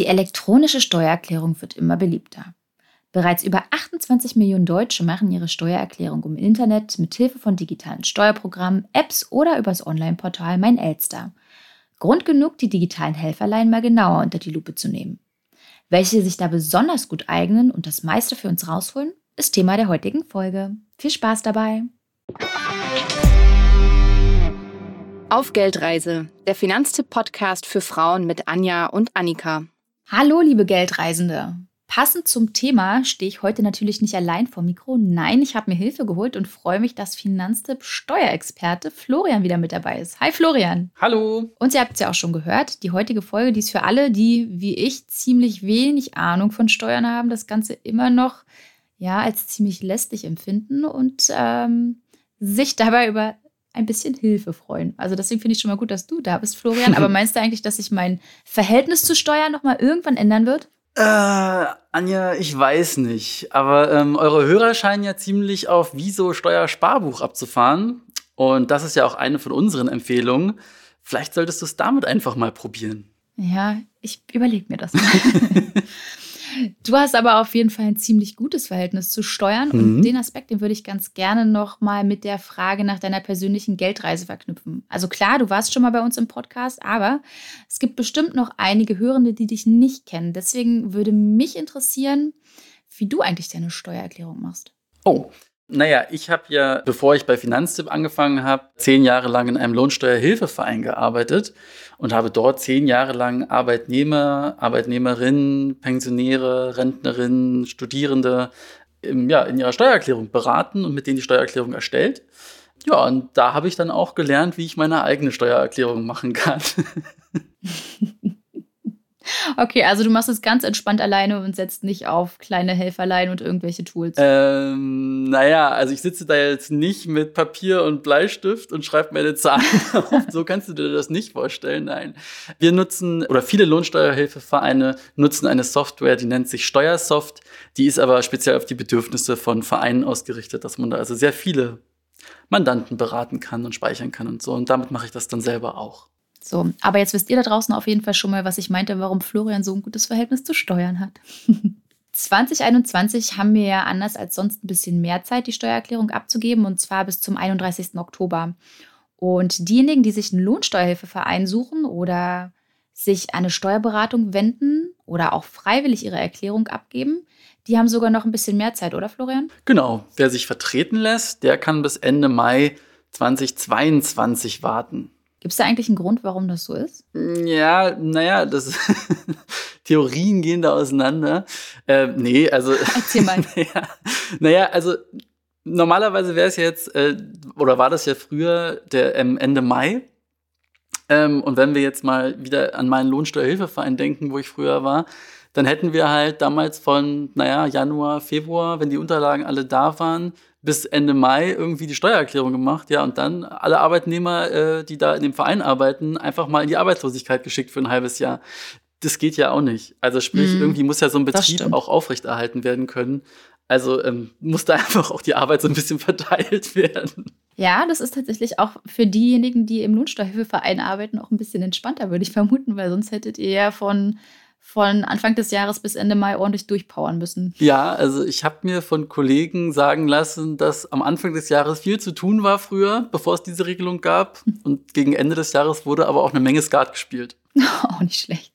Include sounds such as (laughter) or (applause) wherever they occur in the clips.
Die elektronische Steuererklärung wird immer beliebter. Bereits über 28 Millionen Deutsche machen ihre Steuererklärung im Internet mit Hilfe von digitalen Steuerprogrammen, Apps oder übers Online-Portal Mein Elster. Grund genug, die digitalen Helferlein mal genauer unter die Lupe zu nehmen. Welche sich da besonders gut eignen und das meiste für uns rausholen, ist Thema der heutigen Folge. Viel Spaß dabei! Auf Geldreise, der Finanztipp-Podcast für Frauen mit Anja und Annika. Hallo, liebe Geldreisende. Passend zum Thema stehe ich heute natürlich nicht allein vor Mikro. Nein, ich habe mir Hilfe geholt und freue mich, dass Finanztipp Steuerexperte Florian wieder mit dabei ist. Hi Florian. Hallo. Und ihr habt es ja auch schon gehört, die heutige Folge, die ist für alle, die wie ich ziemlich wenig Ahnung von Steuern haben, das Ganze immer noch ja als ziemlich lästig empfinden und ähm, sich dabei über ein bisschen Hilfe freuen. Also deswegen finde ich schon mal gut, dass du da bist, Florian. (laughs) Aber meinst du eigentlich, dass sich mein Verhältnis zu Steuern nochmal irgendwann ändern wird? Äh, Anja, ich weiß nicht. Aber ähm, eure Hörer scheinen ja ziemlich auf Wieso Steuersparbuch abzufahren. Und das ist ja auch eine von unseren Empfehlungen. Vielleicht solltest du es damit einfach mal probieren. Ja, ich überlege mir das mal. (laughs) Du hast aber auf jeden Fall ein ziemlich gutes Verhältnis zu Steuern mhm. und den Aspekt, den würde ich ganz gerne noch mal mit der Frage nach deiner persönlichen Geldreise verknüpfen. Also klar, du warst schon mal bei uns im Podcast, aber es gibt bestimmt noch einige Hörende, die dich nicht kennen. Deswegen würde mich interessieren, wie du eigentlich deine Steuererklärung machst. Oh, naja, ich habe ja, bevor ich bei Finanztipp angefangen habe, zehn Jahre lang in einem Lohnsteuerhilfeverein gearbeitet und habe dort zehn Jahre lang Arbeitnehmer, Arbeitnehmerinnen, Pensionäre, Rentnerinnen, Studierende im, ja, in ihrer Steuererklärung beraten und mit denen die Steuererklärung erstellt. Ja, und da habe ich dann auch gelernt, wie ich meine eigene Steuererklärung machen kann. (laughs) Okay, also du machst es ganz entspannt alleine und setzt nicht auf kleine Helferlein und irgendwelche Tools. Ähm, naja, also ich sitze da jetzt nicht mit Papier und Bleistift und schreibe meine Zahlen (laughs) auf. So kannst du dir das nicht vorstellen, nein. Wir nutzen, oder viele Lohnsteuerhilfevereine nutzen eine Software, die nennt sich Steuersoft. Die ist aber speziell auf die Bedürfnisse von Vereinen ausgerichtet, dass man da also sehr viele Mandanten beraten kann und speichern kann und so. Und damit mache ich das dann selber auch. So, aber jetzt wisst ihr da draußen auf jeden Fall schon mal, was ich meinte, warum Florian so ein gutes Verhältnis zu Steuern hat. (laughs) 2021 haben wir ja anders als sonst ein bisschen mehr Zeit, die Steuererklärung abzugeben, und zwar bis zum 31. Oktober. Und diejenigen, die sich einen Lohnsteuerhilfeverein suchen oder sich eine Steuerberatung wenden oder auch freiwillig ihre Erklärung abgeben, die haben sogar noch ein bisschen mehr Zeit, oder Florian? Genau. Wer sich vertreten lässt, der kann bis Ende Mai 2022 warten. Gibt es da eigentlich einen Grund, warum das so ist? Ja, naja, das (laughs) Theorien gehen da auseinander. Äh, nee, also. (laughs) Erzähl mal. (laughs) naja, naja, also normalerweise wäre es jetzt, äh, oder war das ja früher der ähm, Ende Mai. Ähm, und wenn wir jetzt mal wieder an meinen Lohnsteuerhilfeverein denken, wo ich früher war, dann hätten wir halt damals von, naja, Januar, Februar, wenn die Unterlagen alle da waren, bis Ende Mai irgendwie die Steuererklärung gemacht, ja, und dann alle Arbeitnehmer, äh, die da in dem Verein arbeiten, einfach mal in die Arbeitslosigkeit geschickt für ein halbes Jahr. Das geht ja auch nicht. Also sprich, mm, irgendwie muss ja so ein Betrieb auch aufrechterhalten werden können. Also ähm, muss da (laughs) einfach auch die Arbeit so ein bisschen verteilt werden. Ja, das ist tatsächlich auch für diejenigen, die im Lohnsteuerhilfeverein arbeiten, auch ein bisschen entspannter, würde ich vermuten, weil sonst hättet ihr ja von von Anfang des Jahres bis Ende Mai ordentlich durchpowern müssen. Ja, also ich habe mir von Kollegen sagen lassen, dass am Anfang des Jahres viel zu tun war früher, bevor es diese Regelung gab. (laughs) Und gegen Ende des Jahres wurde aber auch eine Menge Skat gespielt. (laughs) auch nicht schlecht.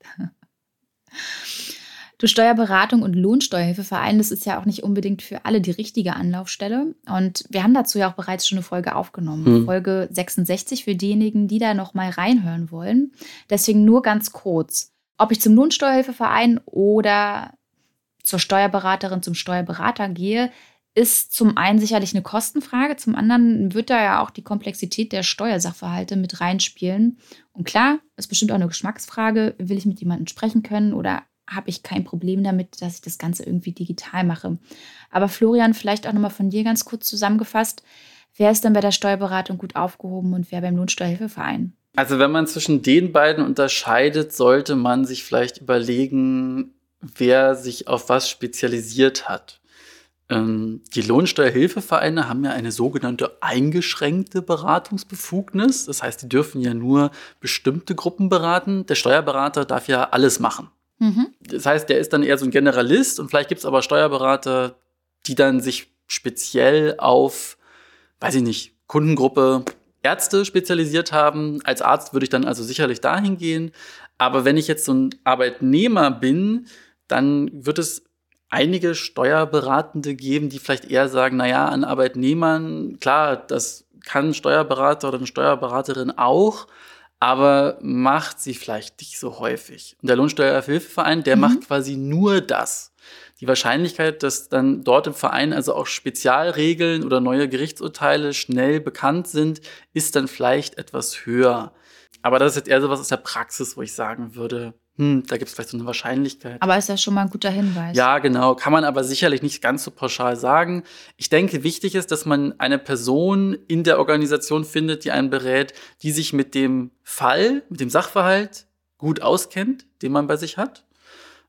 Du Steuerberatung und Lohnsteuerhilfeverein, das ist ja auch nicht unbedingt für alle die richtige Anlaufstelle. Und wir haben dazu ja auch bereits schon eine Folge aufgenommen. Hm. Folge 66 für diejenigen, die da noch mal reinhören wollen. Deswegen nur ganz kurz ob ich zum Lohnsteuerhilfeverein oder zur Steuerberaterin, zum Steuerberater gehe, ist zum einen sicherlich eine Kostenfrage, zum anderen wird da ja auch die Komplexität der Steuersachverhalte mit reinspielen. Und klar, ist bestimmt auch eine Geschmacksfrage, will ich mit jemandem sprechen können oder habe ich kein Problem damit, dass ich das Ganze irgendwie digital mache. Aber Florian, vielleicht auch nochmal von dir ganz kurz zusammengefasst, wer ist denn bei der Steuerberatung gut aufgehoben und wer beim Lohnsteuerhilfeverein? Also wenn man zwischen den beiden unterscheidet, sollte man sich vielleicht überlegen, wer sich auf was spezialisiert hat. Ähm, die Lohnsteuerhilfevereine haben ja eine sogenannte eingeschränkte Beratungsbefugnis. Das heißt, die dürfen ja nur bestimmte Gruppen beraten. Der Steuerberater darf ja alles machen. Mhm. Das heißt, der ist dann eher so ein Generalist und vielleicht gibt es aber Steuerberater, die dann sich speziell auf, weiß ich nicht, Kundengruppe Ärzte spezialisiert haben. Als Arzt würde ich dann also sicherlich dahin gehen. Aber wenn ich jetzt so ein Arbeitnehmer bin, dann wird es einige Steuerberatende geben, die vielleicht eher sagen, naja, an Arbeitnehmern, klar, das kann ein Steuerberater oder eine Steuerberaterin auch, aber macht sie vielleicht nicht so häufig. Und der Lohnsteuerhilfeverein, der mhm. macht quasi nur das. Die Wahrscheinlichkeit, dass dann dort im Verein also auch Spezialregeln oder neue Gerichtsurteile schnell bekannt sind, ist dann vielleicht etwas höher. Aber das ist jetzt eher so was aus der Praxis, wo ich sagen würde, hm, da gibt es vielleicht so eine Wahrscheinlichkeit. Aber ist ja schon mal ein guter Hinweis. Ja, genau. Kann man aber sicherlich nicht ganz so pauschal sagen. Ich denke, wichtig ist, dass man eine Person in der Organisation findet, die einen berät, die sich mit dem Fall, mit dem Sachverhalt gut auskennt, den man bei sich hat.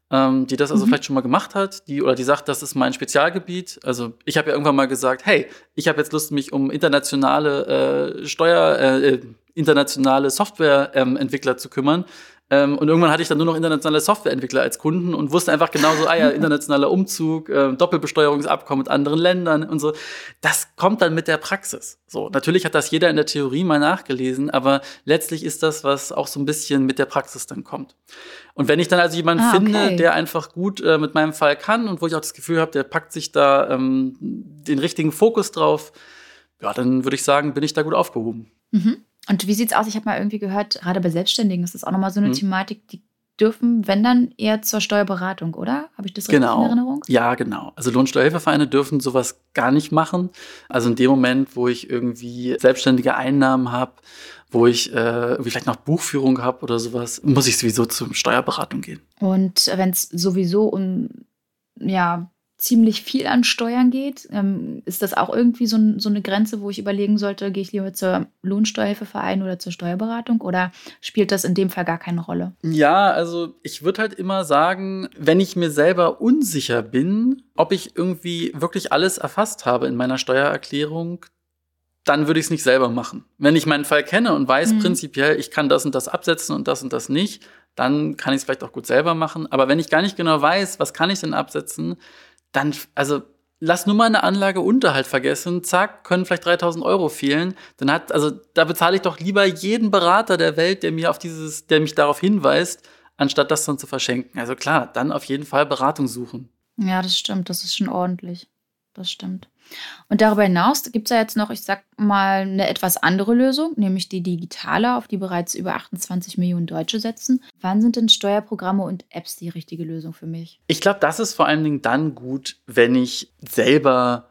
Ähm, die das also mhm. vielleicht schon mal gemacht hat, die oder die sagt, das ist mein Spezialgebiet. Also ich habe ja irgendwann mal gesagt, hey, ich habe jetzt Lust, mich um internationale äh, Steuer, äh, äh internationale Softwareentwickler ähm, zu kümmern. Ähm, und irgendwann hatte ich dann nur noch internationale Softwareentwickler als Kunden und wusste einfach genauso, ah ja, (laughs) internationaler Umzug, äh, Doppelbesteuerungsabkommen mit anderen Ländern und so. Das kommt dann mit der Praxis. So, natürlich hat das jeder in der Theorie mal nachgelesen, aber letztlich ist das, was auch so ein bisschen mit der Praxis dann kommt. Und wenn ich dann also jemanden ah, okay. finde, der einfach gut äh, mit meinem Fall kann und wo ich auch das Gefühl habe, der packt sich da ähm, den richtigen Fokus drauf, ja, dann würde ich sagen, bin ich da gut aufgehoben. Mhm. Und wie sieht's aus? Ich habe mal irgendwie gehört, gerade bei Selbstständigen ist das auch nochmal so eine mhm. Thematik, die dürfen, wenn dann eher zur Steuerberatung, oder? Habe ich das richtig genau. in Erinnerung? Ja, genau. Also Lohnsteuerhilfevereine dürfen sowas gar nicht machen. Also in dem Moment, wo ich irgendwie selbstständige Einnahmen habe, wo ich äh, vielleicht noch Buchführung habe oder sowas, muss ich sowieso zur Steuerberatung gehen. Und wenn es sowieso um ja, ziemlich viel an Steuern geht. Ähm, ist das auch irgendwie so, so, eine Grenze, wo ich überlegen sollte, gehe ich lieber zur Lohnsteuerhilfeverein oder zur Steuerberatung oder spielt das in dem Fall gar keine Rolle? Ja, also ich würde halt immer sagen, wenn ich mir selber unsicher bin, ob ich irgendwie wirklich alles erfasst habe in meiner Steuererklärung, dann würde ich es nicht selber machen. Wenn ich meinen Fall kenne und weiß mhm. prinzipiell, ich kann das und das absetzen und das und das nicht, dann kann ich es vielleicht auch gut selber machen. Aber wenn ich gar nicht genau weiß, was kann ich denn absetzen, dann, also lass nur mal eine Anlage Unterhalt vergessen, zack, können vielleicht 3000 Euro fehlen. Dann hat, also da bezahle ich doch lieber jeden Berater der Welt, der mir auf dieses, der mich darauf hinweist, anstatt das dann zu verschenken. Also klar, dann auf jeden Fall Beratung suchen. Ja, das stimmt, das ist schon ordentlich. Das stimmt. Und darüber hinaus gibt es ja jetzt noch, ich sag mal, eine etwas andere Lösung, nämlich die digitale, auf die bereits über 28 Millionen Deutsche setzen. Wann sind denn Steuerprogramme und Apps die richtige Lösung für mich? Ich glaube, das ist vor allen Dingen dann gut, wenn ich selber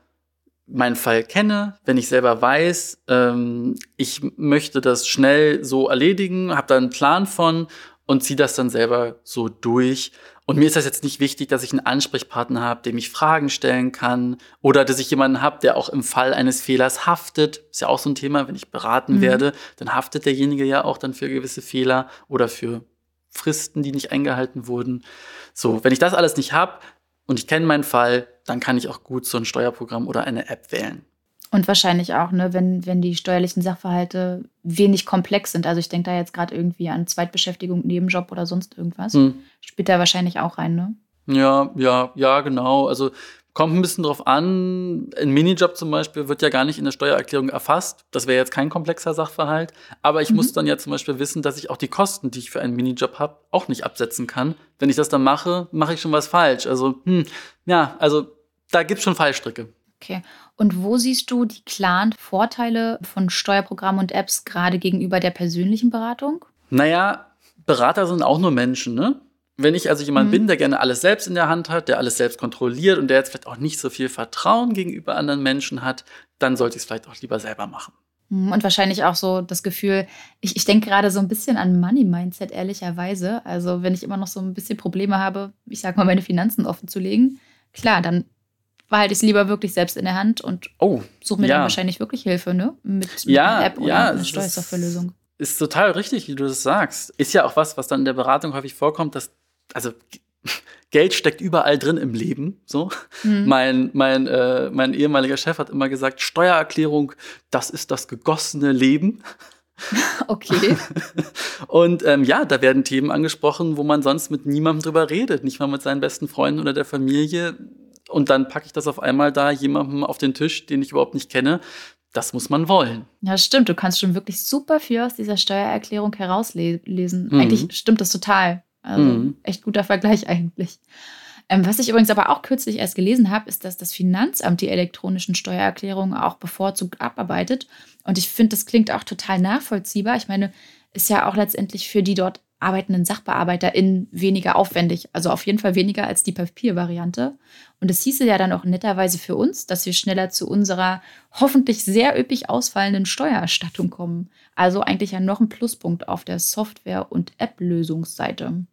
meinen Fall kenne, wenn ich selber weiß, ähm, ich möchte das schnell so erledigen, habe da einen Plan von und ziehe das dann selber so durch. Und mir ist das jetzt nicht wichtig, dass ich einen Ansprechpartner habe, dem ich Fragen stellen kann oder dass ich jemanden habe, der auch im Fall eines Fehlers haftet. Ist ja auch so ein Thema, wenn ich beraten mhm. werde, dann haftet derjenige ja auch dann für gewisse Fehler oder für Fristen, die nicht eingehalten wurden. So, wenn ich das alles nicht habe und ich kenne meinen Fall, dann kann ich auch gut so ein Steuerprogramm oder eine App wählen. Und wahrscheinlich auch, ne, wenn, wenn die steuerlichen Sachverhalte wenig komplex sind. Also ich denke da jetzt gerade irgendwie an Zweitbeschäftigung, Nebenjob oder sonst irgendwas. Hm. Spielt da wahrscheinlich auch rein, ne? Ja, ja, ja, genau. Also kommt ein bisschen drauf an. Ein Minijob zum Beispiel wird ja gar nicht in der Steuererklärung erfasst. Das wäre jetzt kein komplexer Sachverhalt. Aber ich mhm. muss dann ja zum Beispiel wissen, dass ich auch die Kosten, die ich für einen Minijob habe, auch nicht absetzen kann. Wenn ich das dann mache, mache ich schon was falsch. Also, hm, ja, also da gibt es schon Fallstricke. Okay. Und wo siehst du die klaren Vorteile von Steuerprogrammen und Apps gerade gegenüber der persönlichen Beratung? Naja, Berater sind auch nur Menschen, ne? Wenn ich also jemand mhm. bin, der gerne alles selbst in der Hand hat, der alles selbst kontrolliert und der jetzt vielleicht auch nicht so viel Vertrauen gegenüber anderen Menschen hat, dann sollte ich es vielleicht auch lieber selber machen. Mhm, und wahrscheinlich auch so das Gefühl, ich, ich denke gerade so ein bisschen an Money-Mindset, ehrlicherweise. Also, wenn ich immer noch so ein bisschen Probleme habe, ich sag mal, meine Finanzen offen zu legen, klar, dann behalte ich es lieber wirklich selbst in der Hand und oh, suche mir ja. dann wahrscheinlich wirklich Hilfe, ne? Mit, mit ja, einer App oder ja, einer Steuersoftwarelösung. Ist total richtig, wie du das sagst. Ist ja auch was, was dann in der Beratung häufig vorkommt, dass, also (laughs) Geld steckt überall drin im Leben. So. Mhm. Mein, mein, äh, mein ehemaliger Chef hat immer gesagt, Steuererklärung, das ist das gegossene Leben. (laughs) Okay. (laughs) und ähm, ja, da werden Themen angesprochen, wo man sonst mit niemandem drüber redet, nicht mal mit seinen besten Freunden oder der Familie. Und dann packe ich das auf einmal da jemandem auf den Tisch, den ich überhaupt nicht kenne. Das muss man wollen. Ja, stimmt. Du kannst schon wirklich super viel aus dieser Steuererklärung herauslesen. Mhm. Eigentlich stimmt das total. Also mhm. echt guter Vergleich (laughs) eigentlich. Ähm, was ich übrigens aber auch kürzlich erst gelesen habe, ist, dass das Finanzamt die elektronischen Steuererklärungen auch bevorzugt abarbeitet. Und ich finde, das klingt auch total nachvollziehbar. Ich meine, ist ja auch letztendlich für die dort arbeitenden SachbearbeiterInnen weniger aufwendig. Also auf jeden Fall weniger als die Papiervariante. Und es hieße ja dann auch netterweise für uns, dass wir schneller zu unserer hoffentlich sehr üppig ausfallenden Steuererstattung kommen. Also eigentlich ja noch ein Pluspunkt auf der Software- und App-Lösungsseite.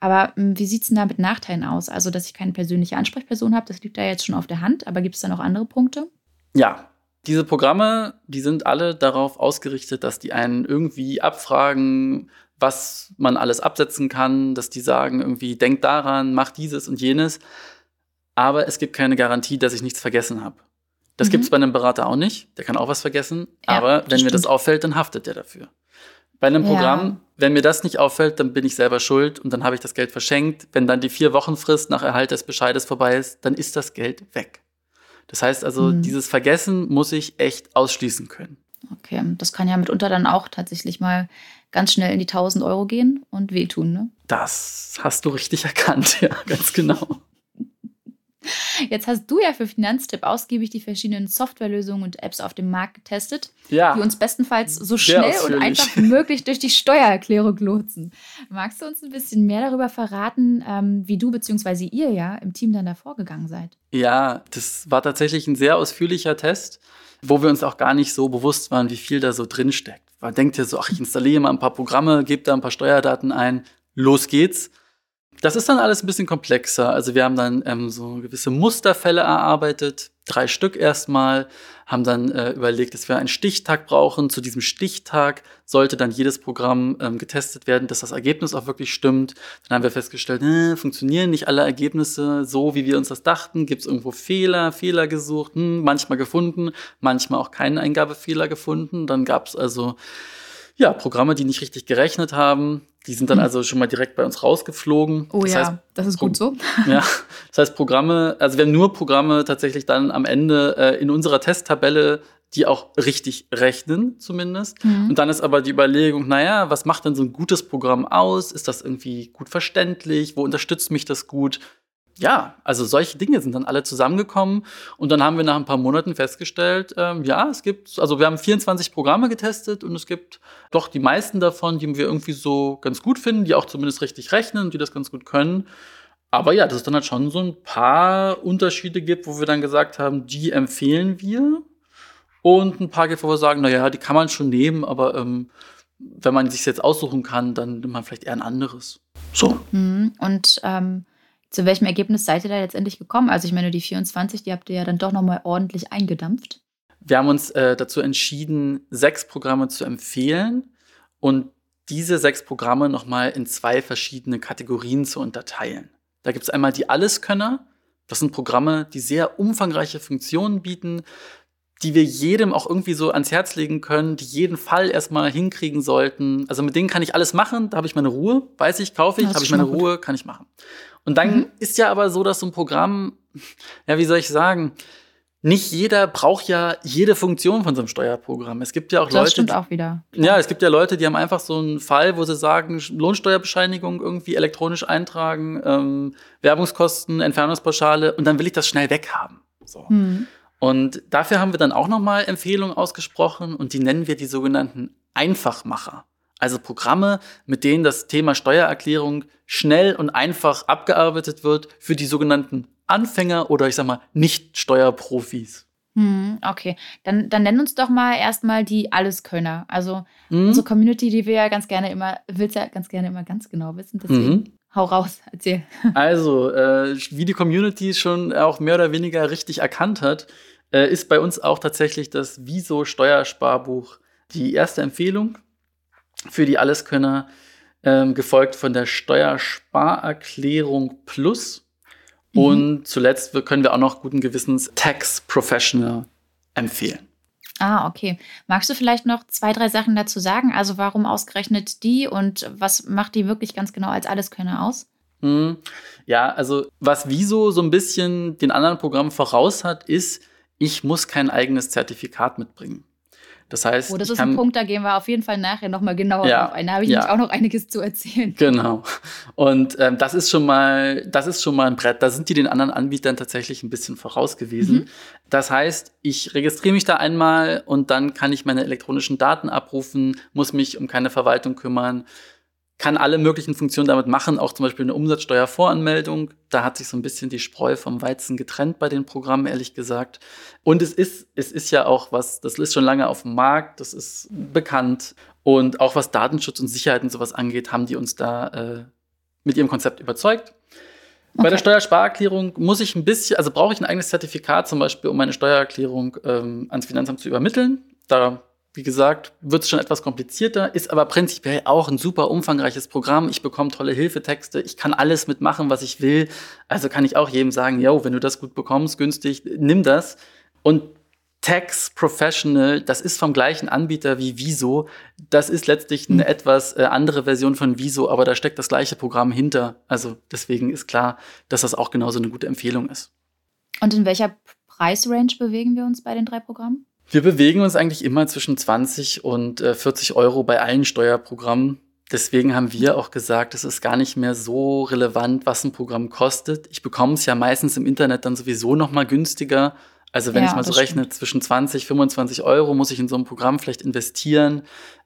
Aber hm, wie sieht es denn da mit Nachteilen aus? Also, dass ich keine persönliche Ansprechperson habe, das liegt da jetzt schon auf der Hand. Aber gibt es da noch andere Punkte? Ja, diese Programme, die sind alle darauf ausgerichtet, dass die einen irgendwie abfragen, was man alles absetzen kann, dass die sagen, irgendwie, denk daran, mach dieses und jenes. Aber es gibt keine Garantie, dass ich nichts vergessen habe. Das mhm. gibt es bei einem Berater auch nicht. Der kann auch was vergessen. Ja, aber wenn mir das auffällt, dann haftet der dafür. Bei einem Programm, ja. wenn mir das nicht auffällt, dann bin ich selber schuld und dann habe ich das Geld verschenkt. Wenn dann die vier Wochen Frist nach Erhalt des Bescheides vorbei ist, dann ist das Geld weg. Das heißt also, mhm. dieses Vergessen muss ich echt ausschließen können. Okay, das kann ja mitunter dann auch tatsächlich mal ganz schnell in die 1000 Euro gehen und wehtun, ne? Das hast du richtig erkannt, (laughs) ja, ganz genau. Jetzt hast du ja für Finanztipp ausgiebig die verschiedenen Softwarelösungen und Apps auf dem Markt getestet, ja, die uns bestenfalls so schnell und einfach wie (laughs) möglich durch die Steuererklärung lotsen. Magst du uns ein bisschen mehr darüber verraten, ähm, wie du bzw. ihr ja im Team dann da vorgegangen seid? Ja, das war tatsächlich ein sehr ausführlicher Test, wo wir uns auch gar nicht so bewusst waren, wie viel da so drin steckt. Man denkt ja so, ach, ich installiere mal ein paar Programme, gebe da ein paar Steuerdaten ein, los geht's. Das ist dann alles ein bisschen komplexer. Also wir haben dann ähm, so gewisse Musterfälle erarbeitet, drei Stück erstmal, haben dann äh, überlegt, dass wir einen Stichtag brauchen. Zu diesem Stichtag sollte dann jedes Programm ähm, getestet werden, dass das Ergebnis auch wirklich stimmt. Dann haben wir festgestellt, äh, funktionieren nicht alle Ergebnisse so, wie wir uns das dachten. Gibt es irgendwo Fehler, Fehler gesucht, hm, manchmal gefunden, manchmal auch keinen Eingabefehler gefunden. Dann gab es also ja, Programme, die nicht richtig gerechnet haben. Die sind dann hm. also schon mal direkt bei uns rausgeflogen. Oh das ja, heißt, das ist gut so. (laughs) Ja, das heißt Programme, also wir haben nur Programme tatsächlich dann am Ende äh, in unserer Testtabelle, die auch richtig rechnen zumindest. Mhm. Und dann ist aber die Überlegung, naja, was macht denn so ein gutes Programm aus? Ist das irgendwie gut verständlich? Wo unterstützt mich das gut? Ja, also solche Dinge sind dann alle zusammengekommen und dann haben wir nach ein paar Monaten festgestellt, ähm, ja, es gibt, also wir haben 24 Programme getestet und es gibt doch die meisten davon, die wir irgendwie so ganz gut finden, die auch zumindest richtig rechnen, die das ganz gut können. Aber ja, dass es dann halt schon so ein paar Unterschiede gibt, wo wir dann gesagt haben, die empfehlen wir. Und ein paar gibt, wo wir sagen, naja, die kann man schon nehmen, aber ähm, wenn man sich jetzt aussuchen kann, dann nimmt man vielleicht eher ein anderes. So. Mhm. Und ähm zu welchem Ergebnis seid ihr da letztendlich gekommen? Also ich meine, die 24, die habt ihr ja dann doch nochmal ordentlich eingedampft. Wir haben uns äh, dazu entschieden, sechs Programme zu empfehlen und diese sechs Programme nochmal in zwei verschiedene Kategorien zu unterteilen. Da gibt es einmal die Alleskönner. Das sind Programme, die sehr umfangreiche Funktionen bieten, die wir jedem auch irgendwie so ans Herz legen können, die jeden Fall erstmal hinkriegen sollten. Also mit denen kann ich alles machen, da habe ich meine Ruhe, weiß ich, kaufe ich, habe ich meine Ruhe, kann ich machen. Und dann mhm. ist ja aber so, dass so ein Programm, ja, wie soll ich sagen, nicht jeder braucht ja jede Funktion von so einem Steuerprogramm. Es gibt ja auch das Leute. Das stimmt auch wieder. Ja, es gibt ja Leute, die haben einfach so einen Fall, wo sie sagen, Lohnsteuerbescheinigung irgendwie elektronisch eintragen, ähm, Werbungskosten, Entfernungspauschale und dann will ich das schnell weghaben. So. Mhm. Und dafür haben wir dann auch nochmal Empfehlungen ausgesprochen und die nennen wir die sogenannten Einfachmacher. Also Programme, mit denen das Thema Steuererklärung schnell und einfach abgearbeitet wird für die sogenannten Anfänger oder ich sag mal Nicht-Steuerprofis. Hm, okay, dann, dann nenn uns doch mal erstmal die Alleskönner. Also mhm. unsere Community, die wir ja ganz gerne immer, will ja ganz gerne immer ganz genau wissen. Deswegen mhm. hau raus, erzähl. (laughs) Also, äh, wie die Community schon auch mehr oder weniger richtig erkannt hat, äh, ist bei uns auch tatsächlich das Wieso Steuersparbuch die erste Empfehlung für die Alleskönner, ähm, gefolgt von der Steuersparerklärung Plus. Mhm. Und zuletzt können wir auch noch guten Gewissens Tax Professional empfehlen. Ah, okay. Magst du vielleicht noch zwei, drei Sachen dazu sagen? Also warum ausgerechnet die und was macht die wirklich ganz genau als Alleskönner aus? Hm. Ja, also was Wieso so ein bisschen den anderen Programmen voraus hat, ist, ich muss kein eigenes Zertifikat mitbringen. Das heißt, oh, das ist ein Punkt, da gehen wir auf jeden Fall nachher nochmal genauer ja, drauf ein. Da habe ich ja. nämlich auch noch einiges zu erzählen. Genau. Und ähm, das ist schon mal, das ist schon mal ein Brett. Da sind die den anderen Anbietern tatsächlich ein bisschen voraus gewesen. Mhm. Das heißt, ich registriere mich da einmal und dann kann ich meine elektronischen Daten abrufen, muss mich um keine Verwaltung kümmern, kann alle möglichen Funktionen damit machen, auch zum Beispiel eine Umsatzsteuervoranmeldung. Da hat sich so ein bisschen die Spreu vom Weizen getrennt bei den Programmen, ehrlich gesagt. Und es ist, es ist ja auch was, das ist schon lange auf dem Markt, das ist bekannt. Und auch was Datenschutz und Sicherheit und sowas angeht, haben die uns da äh, mit ihrem Konzept überzeugt. Okay. Bei der Steuersparerklärung muss ich ein bisschen, also brauche ich ein eigenes Zertifikat zum Beispiel, um meine Steuererklärung ähm, ans Finanzamt zu übermitteln. Da wie gesagt, wird es schon etwas komplizierter, ist aber prinzipiell auch ein super umfangreiches Programm. Ich bekomme tolle Hilfetexte, ich kann alles mitmachen, was ich will. Also kann ich auch jedem sagen, yo, wenn du das gut bekommst, günstig, nimm das. Und Tax Professional, das ist vom gleichen Anbieter wie Viso. Das ist letztlich eine hm. etwas äh, andere Version von Viso, aber da steckt das gleiche Programm hinter. Also deswegen ist klar, dass das auch genauso eine gute Empfehlung ist. Und in welcher Preisrange bewegen wir uns bei den drei Programmen? Wir bewegen uns eigentlich immer zwischen 20 und äh, 40 Euro bei allen Steuerprogrammen. Deswegen haben wir auch gesagt, es ist gar nicht mehr so relevant, was ein Programm kostet. Ich bekomme es ja meistens im Internet dann sowieso noch mal günstiger. Also wenn ja, ich mal so rechne, stimmt. zwischen 20, 25 Euro muss ich in so ein Programm vielleicht investieren.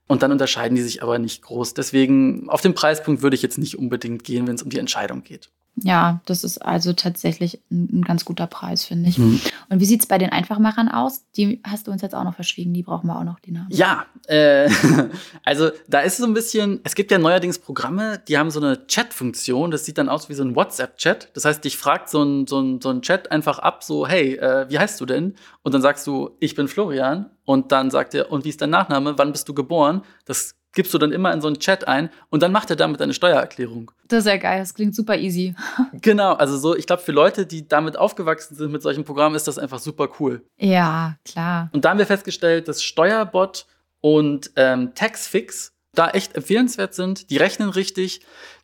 Und dann unterscheiden die sich aber nicht groß. Deswegen auf den Preispunkt würde ich jetzt nicht unbedingt gehen, wenn es um die Entscheidung geht. Ja, das ist also tatsächlich ein, ein ganz guter Preis, finde ich. Mhm. Und wie sieht es bei den Einfachmachern aus? Die hast du uns jetzt auch noch verschwiegen, die brauchen wir auch noch, die Namen. Ja, äh, (laughs) also da ist so ein bisschen, es gibt ja neuerdings Programme, die haben so eine Chat-Funktion, das sieht dann aus wie so ein WhatsApp-Chat. Das heißt, dich fragt so ein, so, ein, so ein Chat einfach ab, so, hey, äh, wie heißt du denn? Und dann sagst du, ich bin Florian. Und dann sagt er, und wie ist dein Nachname? Wann bist du geboren? Das gibst du dann immer in so einen Chat ein und dann macht er damit eine Steuererklärung. Das ist ja geil, das klingt super easy. (laughs) genau, also so, ich glaube, für Leute, die damit aufgewachsen sind mit solchen Programmen, ist das einfach super cool. Ja, klar. Und da haben wir festgestellt, dass Steuerbot und ähm, Taxfix da echt empfehlenswert sind. Die rechnen richtig,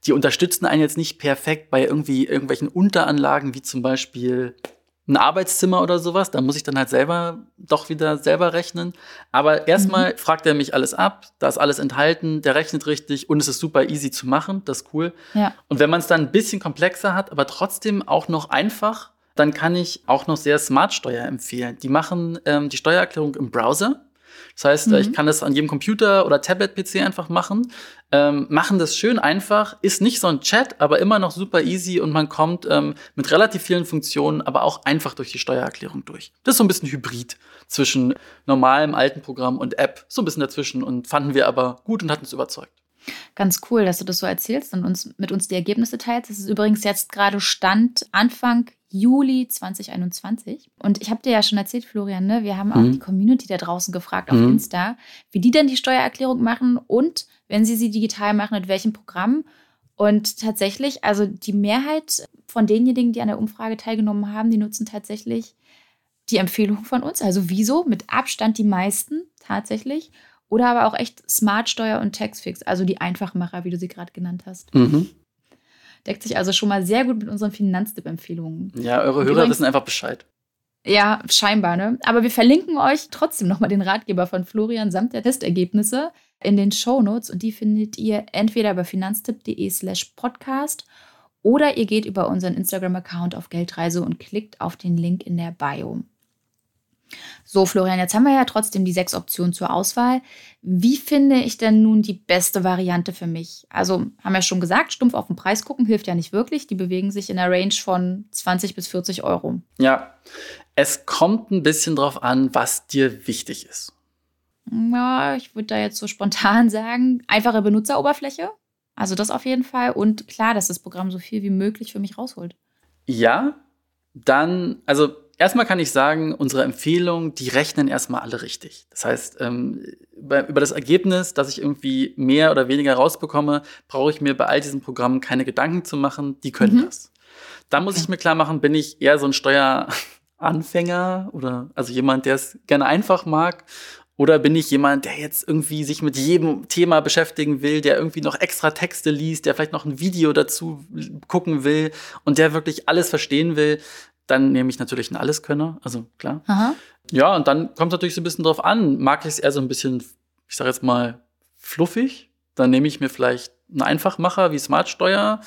die unterstützen einen jetzt nicht perfekt bei irgendwie irgendwelchen Unteranlagen, wie zum Beispiel ein Arbeitszimmer oder sowas. Da muss ich dann halt selber doch wieder selber rechnen. Aber erstmal mhm. fragt er mich alles ab, da ist alles enthalten, der rechnet richtig und es ist super easy zu machen. Das ist cool. Ja. Und wenn man es dann ein bisschen komplexer hat, aber trotzdem auch noch einfach, dann kann ich auch noch sehr Smart Steuer empfehlen. Die machen ähm, die Steuererklärung im Browser. Das heißt, mhm. ich kann das an jedem Computer oder Tablet-PC einfach machen. Ähm, machen das schön einfach, ist nicht so ein Chat, aber immer noch super easy und man kommt ähm, mit relativ vielen Funktionen, aber auch einfach durch die Steuererklärung durch. Das ist so ein bisschen Hybrid zwischen normalem alten Programm und App, so ein bisschen dazwischen und fanden wir aber gut und hat uns überzeugt. Ganz cool, dass du das so erzählst und uns mit uns die Ergebnisse teilst. Das ist übrigens jetzt gerade Stand Anfang Juli 2021. Und ich habe dir ja schon erzählt, Florian, ne? wir haben auch mhm. die Community da draußen gefragt auf mhm. Insta, wie die denn die Steuererklärung machen und wenn sie sie digital machen, mit welchem Programm. Und tatsächlich, also die Mehrheit von denjenigen, die an der Umfrage teilgenommen haben, die nutzen tatsächlich die Empfehlung von uns. Also wieso? Mit Abstand die meisten tatsächlich. Oder aber auch echt Smart Steuer und Taxfix, also die Einfachmacher, wie du sie gerade genannt hast. Mhm. Deckt sich also schon mal sehr gut mit unseren Finanztipp-Empfehlungen. Ja, eure Hörer übrigens, wissen einfach Bescheid. Ja, scheinbar, ne? Aber wir verlinken euch trotzdem nochmal den Ratgeber von Florian samt der Testergebnisse in den Show Notes und die findet ihr entweder bei finanztipp.de slash podcast oder ihr geht über unseren Instagram-Account auf Geldreise und klickt auf den Link in der Bio. So, Florian, jetzt haben wir ja trotzdem die sechs Optionen zur Auswahl. Wie finde ich denn nun die beste Variante für mich? Also, haben wir schon gesagt, stumpf auf den Preis gucken hilft ja nicht wirklich. Die bewegen sich in der Range von 20 bis 40 Euro. Ja, es kommt ein bisschen drauf an, was dir wichtig ist. Ja, ich würde da jetzt so spontan sagen, einfache Benutzeroberfläche. Also das auf jeden Fall. Und klar, dass das Programm so viel wie möglich für mich rausholt. Ja, dann, also erstmal kann ich sagen, unsere Empfehlungen, die rechnen erstmal alle richtig. Das heißt, ähm, über das Ergebnis, dass ich irgendwie mehr oder weniger rausbekomme, brauche ich mir bei all diesen Programmen keine Gedanken zu machen. Die können mhm. das. Da muss ich mir klar machen, bin ich eher so ein Steuer Anfänger oder also jemand, der es gerne einfach mag? Oder bin ich jemand, der jetzt irgendwie sich mit jedem Thema beschäftigen will, der irgendwie noch extra Texte liest, der vielleicht noch ein Video dazu gucken will und der wirklich alles verstehen will? Dann nehme ich natürlich einen Alleskönner, also klar. Aha. Ja, und dann kommt es natürlich so ein bisschen drauf an. Mag ich es eher so ein bisschen, ich sage jetzt mal, fluffig? Dann nehme ich mir vielleicht einen Einfachmacher wie Smartsteuer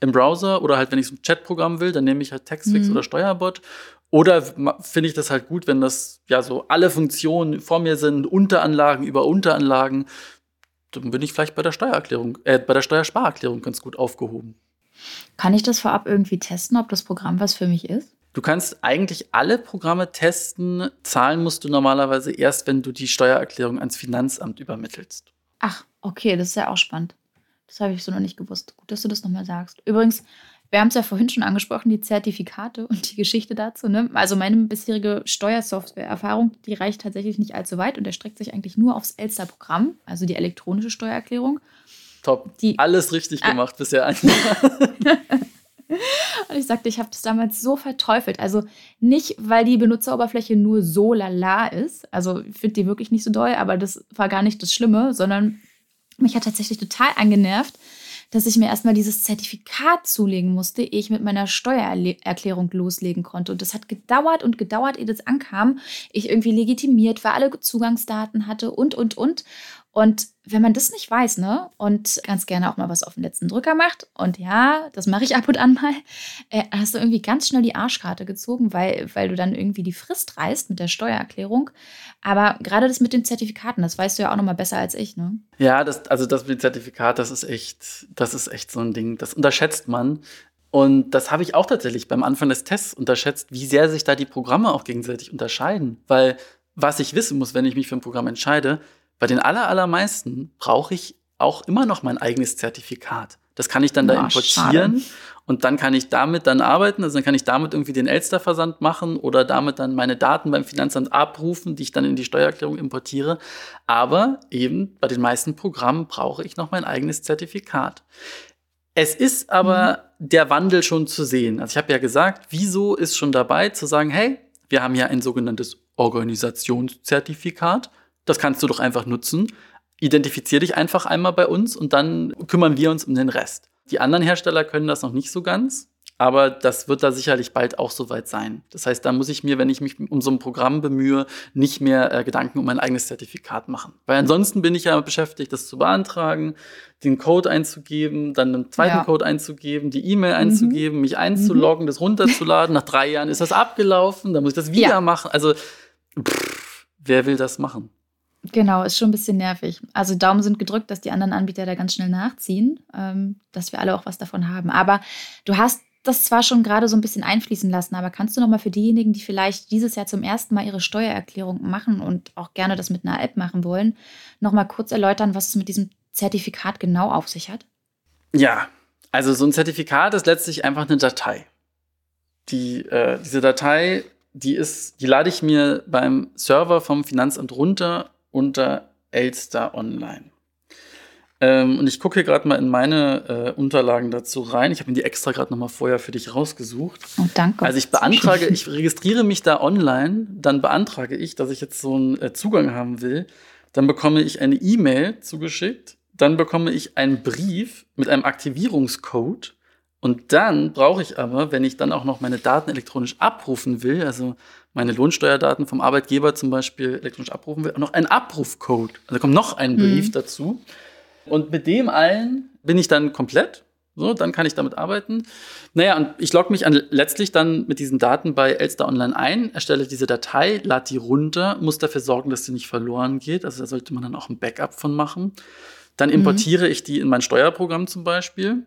im Browser oder halt, wenn ich so ein Chatprogramm will, dann nehme ich halt Textfix mhm. oder Steuerbot. Oder finde ich das halt gut, wenn das ja so alle Funktionen vor mir sind, Unteranlagen über Unteranlagen, dann bin ich vielleicht bei der Steuererklärung, äh, bei der Steuersparerklärung ganz gut aufgehoben. Kann ich das vorab irgendwie testen, ob das Programm was für mich ist? Du kannst eigentlich alle Programme testen. Zahlen musst du normalerweise erst, wenn du die Steuererklärung ans Finanzamt übermittelst. Ach, okay, das ist ja auch spannend. Das habe ich so noch nicht gewusst. Gut, dass du das nochmal sagst. Übrigens, wir haben es ja vorhin schon angesprochen, die Zertifikate und die Geschichte dazu. Ne? Also meine bisherige Steuersoftware-Erfahrung, die reicht tatsächlich nicht allzu weit und erstreckt sich eigentlich nur aufs Elster-Programm, also die elektronische Steuererklärung. Top. Die, Alles richtig ah. gemacht bisher. (laughs) (laughs) Und ich sagte, ich habe das damals so verteufelt. Also nicht, weil die Benutzeroberfläche nur so lala ist. Also ich finde die wirklich nicht so doll, aber das war gar nicht das Schlimme, sondern mich hat tatsächlich total angenervt, dass ich mir erstmal dieses Zertifikat zulegen musste, ehe ich mit meiner Steuererklärung loslegen konnte. Und das hat gedauert und gedauert, ehe das ankam. Ich irgendwie legitimiert war, alle Zugangsdaten hatte und, und, und. Und wenn man das nicht weiß, ne, und ganz gerne auch mal was auf den letzten Drücker macht, und ja, das mache ich ab und an mal, (laughs) äh, hast du irgendwie ganz schnell die Arschkarte gezogen, weil, weil du dann irgendwie die Frist reißt mit der Steuererklärung. Aber gerade das mit den Zertifikaten, das weißt du ja auch noch mal besser als ich, ne? Ja, das, also das mit dem Zertifikat, das ist echt, das ist echt so ein Ding, das unterschätzt man. Und das habe ich auch tatsächlich beim Anfang des Tests unterschätzt, wie sehr sich da die Programme auch gegenseitig unterscheiden. Weil was ich wissen muss, wenn ich mich für ein Programm entscheide, bei den allermeisten brauche ich auch immer noch mein eigenes Zertifikat. Das kann ich dann da oh, importieren schade. und dann kann ich damit dann arbeiten. Also dann kann ich damit irgendwie den Elster-Versand machen oder damit dann meine Daten beim Finanzamt abrufen, die ich dann in die Steuererklärung importiere. Aber eben bei den meisten Programmen brauche ich noch mein eigenes Zertifikat. Es ist aber mhm. der Wandel schon zu sehen. Also ich habe ja gesagt, wieso ist schon dabei zu sagen, hey, wir haben ja ein sogenanntes Organisationszertifikat. Das kannst du doch einfach nutzen. Identifizier dich einfach einmal bei uns und dann kümmern wir uns um den Rest. Die anderen Hersteller können das noch nicht so ganz, aber das wird da sicherlich bald auch soweit sein. Das heißt, da muss ich mir, wenn ich mich um so ein Programm bemühe, nicht mehr äh, Gedanken um mein eigenes Zertifikat machen. Weil ansonsten bin ich ja beschäftigt, das zu beantragen, den Code einzugeben, dann einen zweiten ja. Code einzugeben, die E-Mail mhm. einzugeben, mich einzuloggen, mhm. das runterzuladen. Nach drei Jahren ist das abgelaufen, dann muss ich das wieder ja. machen. Also, pff, wer will das machen? Genau, ist schon ein bisschen nervig. Also Daumen sind gedrückt, dass die anderen Anbieter da ganz schnell nachziehen, ähm, dass wir alle auch was davon haben. Aber du hast das zwar schon gerade so ein bisschen einfließen lassen, aber kannst du noch mal für diejenigen, die vielleicht dieses Jahr zum ersten Mal ihre Steuererklärung machen und auch gerne das mit einer App machen wollen, noch mal kurz erläutern, was es mit diesem Zertifikat genau auf sich hat? Ja, also so ein Zertifikat ist letztlich einfach eine Datei. Die, äh, diese Datei, die ist, die lade ich mir beim Server vom Finanzamt runter unter Elster Online. Ähm, und ich gucke hier gerade mal in meine äh, Unterlagen dazu rein. Ich habe mir die extra gerade noch mal vorher für dich rausgesucht. Oh, danke. Also ich beantrage, ich registriere mich da online, dann beantrage ich, dass ich jetzt so einen äh, Zugang haben will. Dann bekomme ich eine E-Mail zugeschickt. Dann bekomme ich einen Brief mit einem Aktivierungscode. Und dann brauche ich aber, wenn ich dann auch noch meine Daten elektronisch abrufen will, also meine Lohnsteuerdaten vom Arbeitgeber zum Beispiel elektronisch abrufen will, noch einen Abrufcode. Also kommt noch ein Brief mhm. dazu. Und mit dem allen bin ich dann komplett. So, dann kann ich damit arbeiten. Naja, und ich logge mich an, letztlich dann mit diesen Daten bei Elster Online ein, erstelle diese Datei, lade die runter, muss dafür sorgen, dass sie nicht verloren geht. Also da sollte man dann auch ein Backup von machen. Dann mhm. importiere mhm. ich die in mein Steuerprogramm zum Beispiel.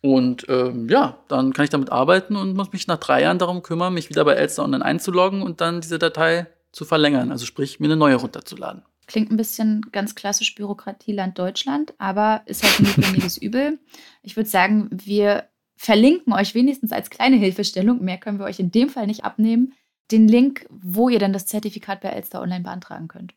Und ähm, ja, dann kann ich damit arbeiten und muss mich nach drei Jahren darum kümmern, mich wieder bei Elster Online einzuloggen und dann diese Datei zu verlängern. Also sprich, mir eine neue runterzuladen. Klingt ein bisschen ganz klassisch Bürokratieland Deutschland, aber ist halt ein notwendiges (laughs) Übel. Ich würde sagen, wir verlinken euch wenigstens als kleine Hilfestellung, mehr können wir euch in dem Fall nicht abnehmen, den Link, wo ihr dann das Zertifikat bei Elster Online beantragen könnt.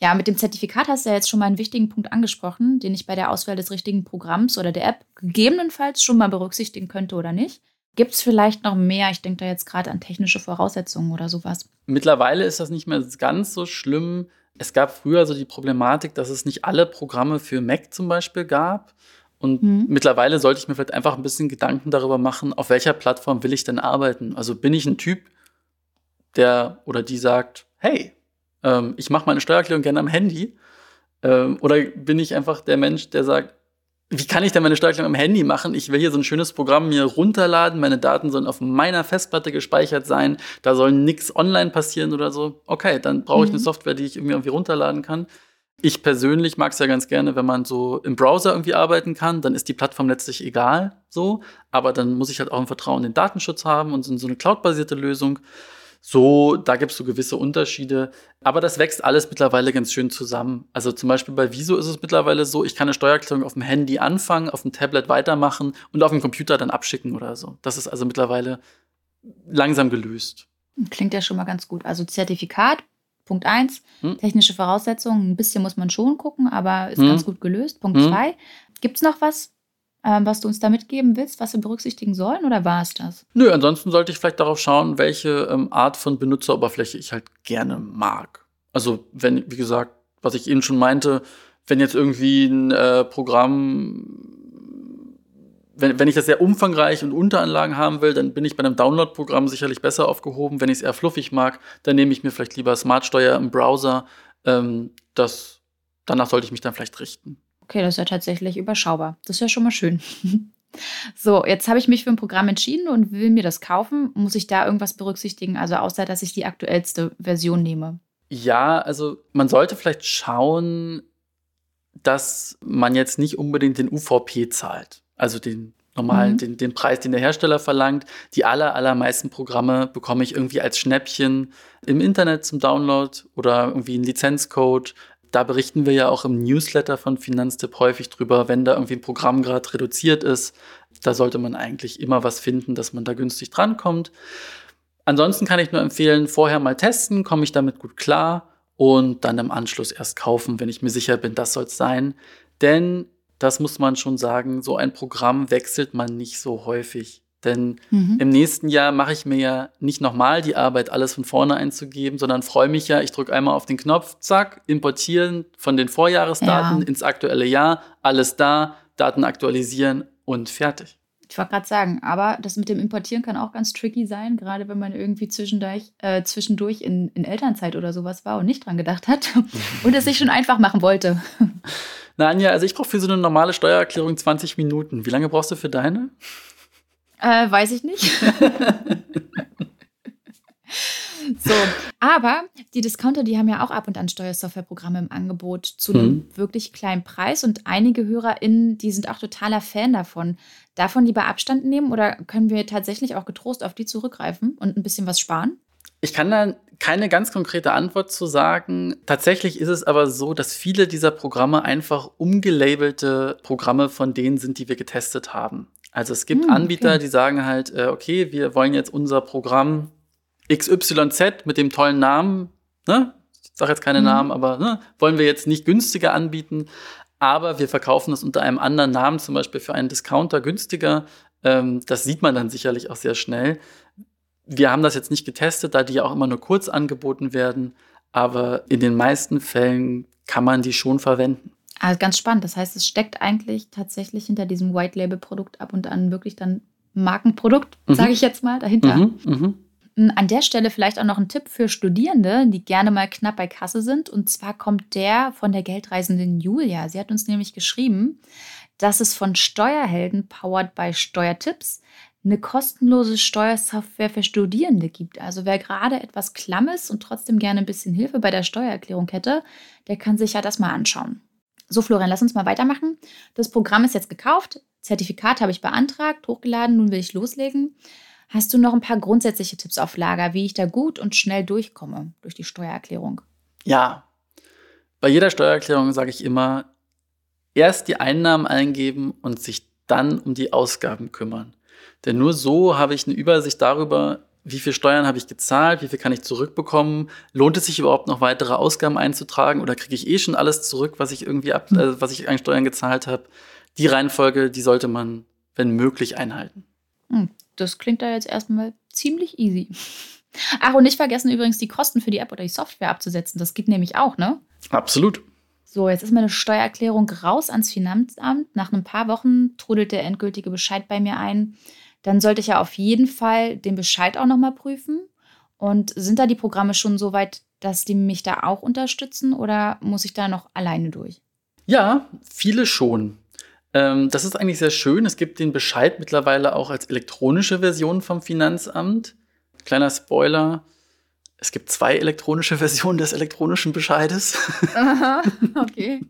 Ja, mit dem Zertifikat hast du ja jetzt schon mal einen wichtigen Punkt angesprochen, den ich bei der Auswahl des richtigen Programms oder der App gegebenenfalls schon mal berücksichtigen könnte oder nicht. Gibt es vielleicht noch mehr? Ich denke da jetzt gerade an technische Voraussetzungen oder sowas. Mittlerweile ist das nicht mehr ganz so schlimm. Es gab früher so die Problematik, dass es nicht alle Programme für Mac zum Beispiel gab. Und mhm. mittlerweile sollte ich mir vielleicht einfach ein bisschen Gedanken darüber machen, auf welcher Plattform will ich denn arbeiten? Also bin ich ein Typ, der oder die sagt, hey, ähm, ich mache meine Steuererklärung gerne am Handy. Ähm, oder bin ich einfach der Mensch, der sagt, wie kann ich denn meine Steuererklärung am Handy machen? Ich will hier so ein schönes Programm mir runterladen, meine Daten sollen auf meiner Festplatte gespeichert sein, da soll nichts online passieren oder so. Okay, dann brauche ich mhm. eine Software, die ich irgendwie, irgendwie runterladen kann. Ich persönlich mag es ja ganz gerne, wenn man so im Browser irgendwie arbeiten kann, dann ist die Plattform letztlich egal so, aber dann muss ich halt auch ein Vertrauen in den Datenschutz haben und so eine cloudbasierte Lösung. So, da gibt es so gewisse Unterschiede. Aber das wächst alles mittlerweile ganz schön zusammen. Also zum Beispiel bei Viso ist es mittlerweile so, ich kann eine Steuererklärung auf dem Handy anfangen, auf dem Tablet weitermachen und auf dem Computer dann abschicken oder so. Das ist also mittlerweile langsam gelöst. Klingt ja schon mal ganz gut. Also Zertifikat, Punkt 1, hm? technische Voraussetzungen, ein bisschen muss man schon gucken, aber ist hm? ganz gut gelöst. Punkt 2, hm? gibt es noch was, ähm, was du uns da mitgeben willst, was wir berücksichtigen sollen oder war es das? Nö, ansonsten sollte ich vielleicht darauf schauen, welche ähm, Art von Benutzeroberfläche ich halt gerne mag. Also wenn, wie gesagt, was ich eben schon meinte, wenn jetzt irgendwie ein äh, Programm wenn, wenn ich das sehr umfangreich und Unteranlagen haben will, dann bin ich bei einem Download-Programm sicherlich besser aufgehoben. Wenn ich es eher fluffig mag, dann nehme ich mir vielleicht lieber Smartsteuer im Browser. Ähm, das, danach sollte ich mich dann vielleicht richten. Okay, das ist ja tatsächlich überschaubar. Das ist ja schon mal schön. (laughs) so, jetzt habe ich mich für ein Programm entschieden und will mir das kaufen. Muss ich da irgendwas berücksichtigen? Also außer, dass ich die aktuellste Version nehme. Ja, also man sollte vielleicht schauen, dass man jetzt nicht unbedingt den UVP zahlt. Also den normalen, mhm. den, den Preis, den der Hersteller verlangt. Die aller, allermeisten Programme bekomme ich irgendwie als Schnäppchen im Internet zum Download oder irgendwie einen Lizenzcode da berichten wir ja auch im Newsletter von Finanztipp häufig drüber, wenn da irgendwie ein Programm gerade reduziert ist. Da sollte man eigentlich immer was finden, dass man da günstig drankommt. Ansonsten kann ich nur empfehlen, vorher mal testen, komme ich damit gut klar und dann im Anschluss erst kaufen, wenn ich mir sicher bin, das soll es sein. Denn, das muss man schon sagen, so ein Programm wechselt man nicht so häufig. Denn mhm. im nächsten Jahr mache ich mir ja nicht nochmal die Arbeit, alles von vorne einzugeben, sondern freue mich ja, ich drücke einmal auf den Knopf, zack, importieren von den Vorjahresdaten ja. ins aktuelle Jahr, alles da, Daten aktualisieren und fertig. Ich wollte gerade sagen, aber das mit dem Importieren kann auch ganz tricky sein, gerade wenn man irgendwie zwischendurch, äh, zwischendurch in, in Elternzeit oder sowas war und nicht dran gedacht hat (laughs) und es sich schon einfach machen wollte. Na, Anja, also ich brauche für so eine normale Steuererklärung 20 Minuten. Wie lange brauchst du für deine? Äh, weiß ich nicht. (laughs) so, aber die Discounter, die haben ja auch ab und an Steuersoftwareprogramme im Angebot zu einem mhm. wirklich kleinen Preis und einige HörerInnen, die sind auch totaler Fan davon. Davon lieber Abstand nehmen oder können wir tatsächlich auch getrost auf die zurückgreifen und ein bisschen was sparen? Ich kann da keine ganz konkrete Antwort zu sagen. Tatsächlich ist es aber so, dass viele dieser Programme einfach umgelabelte Programme von denen sind, die wir getestet haben. Also es gibt hm, Anbieter, okay. die sagen halt, äh, okay, wir wollen jetzt unser Programm XYZ mit dem tollen Namen, ne? ich sage jetzt keine hm. Namen, aber ne? wollen wir jetzt nicht günstiger anbieten, aber wir verkaufen es unter einem anderen Namen, zum Beispiel für einen Discounter günstiger. Ähm, das sieht man dann sicherlich auch sehr schnell. Wir haben das jetzt nicht getestet, da die ja auch immer nur kurz angeboten werden, aber in den meisten Fällen kann man die schon verwenden. Also ganz spannend. Das heißt, es steckt eigentlich tatsächlich hinter diesem White Label Produkt ab und an wirklich dann Markenprodukt, mhm. sage ich jetzt mal, dahinter. Mhm, mh. Hm, an der Stelle vielleicht auch noch ein Tipp für Studierende, die gerne mal knapp bei Kasse sind. Und zwar kommt der von der geldreisenden Julia. Sie hat uns nämlich geschrieben, dass es von Steuerhelden, powered by Steuertipps, eine kostenlose Steuersoftware für Studierende gibt. Also wer gerade etwas klamm ist und trotzdem gerne ein bisschen Hilfe bei der Steuererklärung hätte, der kann sich ja das mal anschauen. So, Florian, lass uns mal weitermachen. Das Programm ist jetzt gekauft, Zertifikat habe ich beantragt, hochgeladen, nun will ich loslegen. Hast du noch ein paar grundsätzliche Tipps auf Lager, wie ich da gut und schnell durchkomme durch die Steuererklärung? Ja, bei jeder Steuererklärung sage ich immer, erst die Einnahmen eingeben und sich dann um die Ausgaben kümmern. Denn nur so habe ich eine Übersicht darüber, wie viel Steuern habe ich gezahlt, wie viel kann ich zurückbekommen, lohnt es sich überhaupt noch weitere Ausgaben einzutragen oder kriege ich eh schon alles zurück, was ich irgendwie ab, äh, was ich an Steuern gezahlt habe. Die Reihenfolge, die sollte man, wenn möglich, einhalten. Hm, das klingt da jetzt erstmal ziemlich easy. Ach, und nicht vergessen übrigens die Kosten für die App oder die Software abzusetzen. Das gibt nämlich auch, ne? Absolut. So, jetzt ist meine Steuererklärung raus ans Finanzamt. Nach ein paar Wochen trudelt der endgültige Bescheid bei mir ein. Dann sollte ich ja auf jeden Fall den Bescheid auch nochmal prüfen. Und sind da die Programme schon so weit, dass die mich da auch unterstützen oder muss ich da noch alleine durch? Ja, viele schon. Ähm, das ist eigentlich sehr schön. Es gibt den Bescheid mittlerweile auch als elektronische Version vom Finanzamt. Kleiner Spoiler. Es gibt zwei elektronische (laughs) Versionen des elektronischen Bescheides. Aha, okay.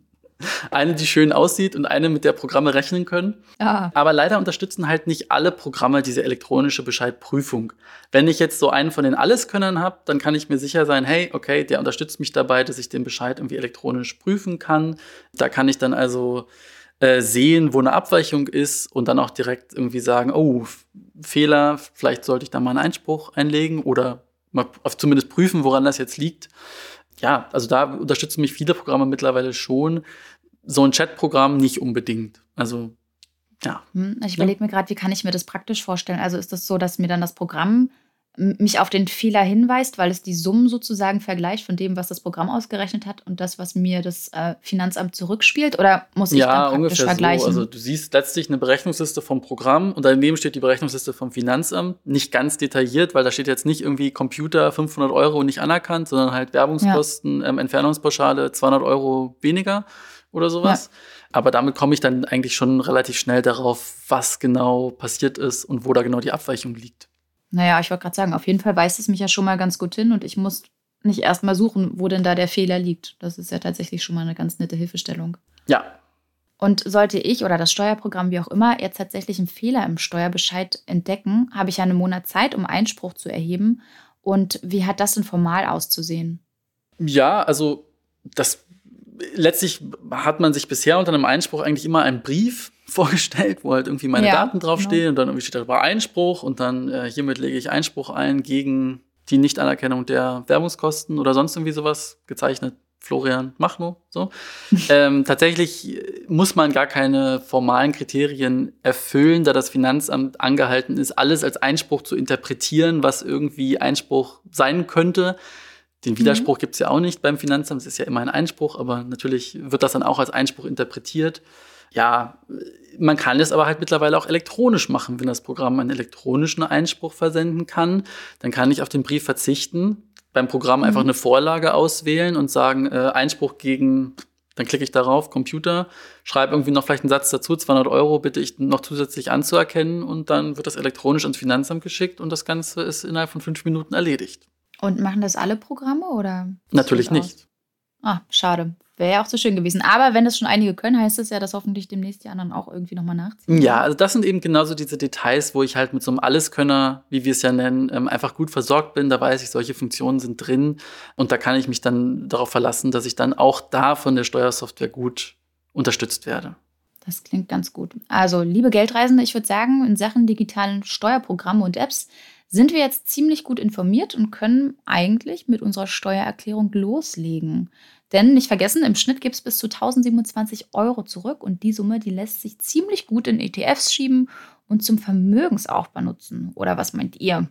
Eine, die schön aussieht und eine, mit der Programme rechnen können. Ah. Aber leider unterstützen halt nicht alle Programme diese elektronische Bescheidprüfung. Wenn ich jetzt so einen von den Alleskönnern habe, dann kann ich mir sicher sein, hey, okay, der unterstützt mich dabei, dass ich den Bescheid irgendwie elektronisch prüfen kann. Da kann ich dann also äh, sehen, wo eine Abweichung ist und dann auch direkt irgendwie sagen, oh, Fehler, vielleicht sollte ich da mal einen Einspruch einlegen oder mal zumindest prüfen, woran das jetzt liegt ja, also da unterstützen mich viele Programme mittlerweile schon. So ein Chatprogramm nicht unbedingt. Also ja. Hm, ich überlege mir gerade, wie kann ich mir das praktisch vorstellen? Also ist das so, dass mir dann das Programm mich auf den Fehler hinweist, weil es die Summen sozusagen vergleicht von dem, was das Programm ausgerechnet hat und das, was mir das äh, Finanzamt zurückspielt? Oder muss ich ja, dann praktisch vergleichen? So. Also du siehst letztlich eine Berechnungsliste vom Programm und daneben steht die Berechnungsliste vom Finanzamt. Nicht ganz detailliert, weil da steht jetzt nicht irgendwie Computer 500 Euro nicht anerkannt, sondern halt Werbungskosten, ja. ähm, Entfernungspauschale 200 Euro weniger oder sowas. Ja. Aber damit komme ich dann eigentlich schon relativ schnell darauf, was genau passiert ist und wo da genau die Abweichung liegt. Naja, ich wollte gerade sagen, auf jeden Fall weist es mich ja schon mal ganz gut hin und ich muss nicht erst mal suchen, wo denn da der Fehler liegt. Das ist ja tatsächlich schon mal eine ganz nette Hilfestellung. Ja. Und sollte ich oder das Steuerprogramm, wie auch immer, jetzt tatsächlich einen Fehler im Steuerbescheid entdecken, habe ich ja einen Monat Zeit, um Einspruch zu erheben. Und wie hat das denn formal auszusehen? Ja, also das letztlich hat man sich bisher unter einem Einspruch eigentlich immer einen Brief (laughs) vorgestellt, wo halt irgendwie meine ja, Daten draufstehen genau. und dann irgendwie steht da Einspruch und dann äh, hiermit lege ich Einspruch ein gegen die Nichtanerkennung der Werbungskosten oder sonst irgendwie sowas gezeichnet. Florian Machno, so. (laughs) ähm, tatsächlich muss man gar keine formalen Kriterien erfüllen, da das Finanzamt angehalten ist, alles als Einspruch zu interpretieren, was irgendwie Einspruch sein könnte. Den mhm. Widerspruch mhm. gibt es ja auch nicht beim Finanzamt, es ist ja immer ein Einspruch, aber natürlich wird das dann auch als Einspruch interpretiert ja, man kann es aber halt mittlerweile auch elektronisch machen. Wenn das Programm einen elektronischen Einspruch versenden kann, dann kann ich auf den Brief verzichten, beim Programm mhm. einfach eine Vorlage auswählen und sagen, äh, Einspruch gegen, dann klicke ich darauf, Computer, schreibe irgendwie noch vielleicht einen Satz dazu, 200 Euro bitte ich noch zusätzlich anzuerkennen und dann wird das elektronisch ans Finanzamt geschickt und das Ganze ist innerhalb von fünf Minuten erledigt. Und machen das alle Programme oder? Natürlich nicht. Ah, schade. Wäre ja auch so schön gewesen. Aber wenn es schon einige können, heißt es ja, dass hoffentlich demnächst die anderen auch irgendwie nochmal nachziehen. Ja, also das sind eben genauso diese Details, wo ich halt mit so einem Alleskönner, wie wir es ja nennen, ähm, einfach gut versorgt bin. Da weiß ich, solche Funktionen sind drin. Und da kann ich mich dann darauf verlassen, dass ich dann auch da von der Steuersoftware gut unterstützt werde. Das klingt ganz gut. Also, liebe Geldreisende, ich würde sagen, in Sachen digitalen Steuerprogramme und Apps sind wir jetzt ziemlich gut informiert und können eigentlich mit unserer Steuererklärung loslegen. Denn nicht vergessen, im Schnitt gibt es bis zu 1027 Euro zurück und die Summe, die lässt sich ziemlich gut in ETFs schieben und zum Vermögensaufbau nutzen. Oder was meint ihr?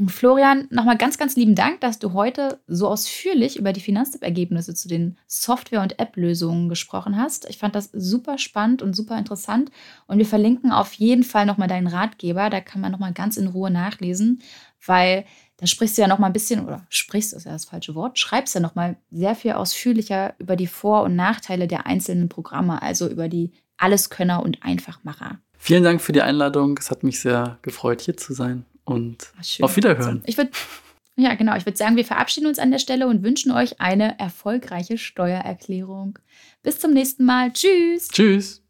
Und Florian, nochmal ganz, ganz lieben Dank, dass du heute so ausführlich über die Finanztipp-Ergebnisse zu den Software- und App-Lösungen gesprochen hast. Ich fand das super spannend und super interessant. Und wir verlinken auf jeden Fall nochmal deinen Ratgeber. Da kann man nochmal ganz in Ruhe nachlesen, weil da sprichst du ja noch mal ein bisschen, oder sprichst ist ja das falsche Wort, schreibst ja noch mal sehr viel ausführlicher über die Vor- und Nachteile der einzelnen Programme, also über die Alleskönner und Einfachmacher. Vielen Dank für die Einladung. Es hat mich sehr gefreut, hier zu sein und auf Wiederhören. Ich würde ja, genau. Ich würde sagen, wir verabschieden uns an der Stelle und wünschen euch eine erfolgreiche Steuererklärung. Bis zum nächsten Mal. Tschüss. Tschüss.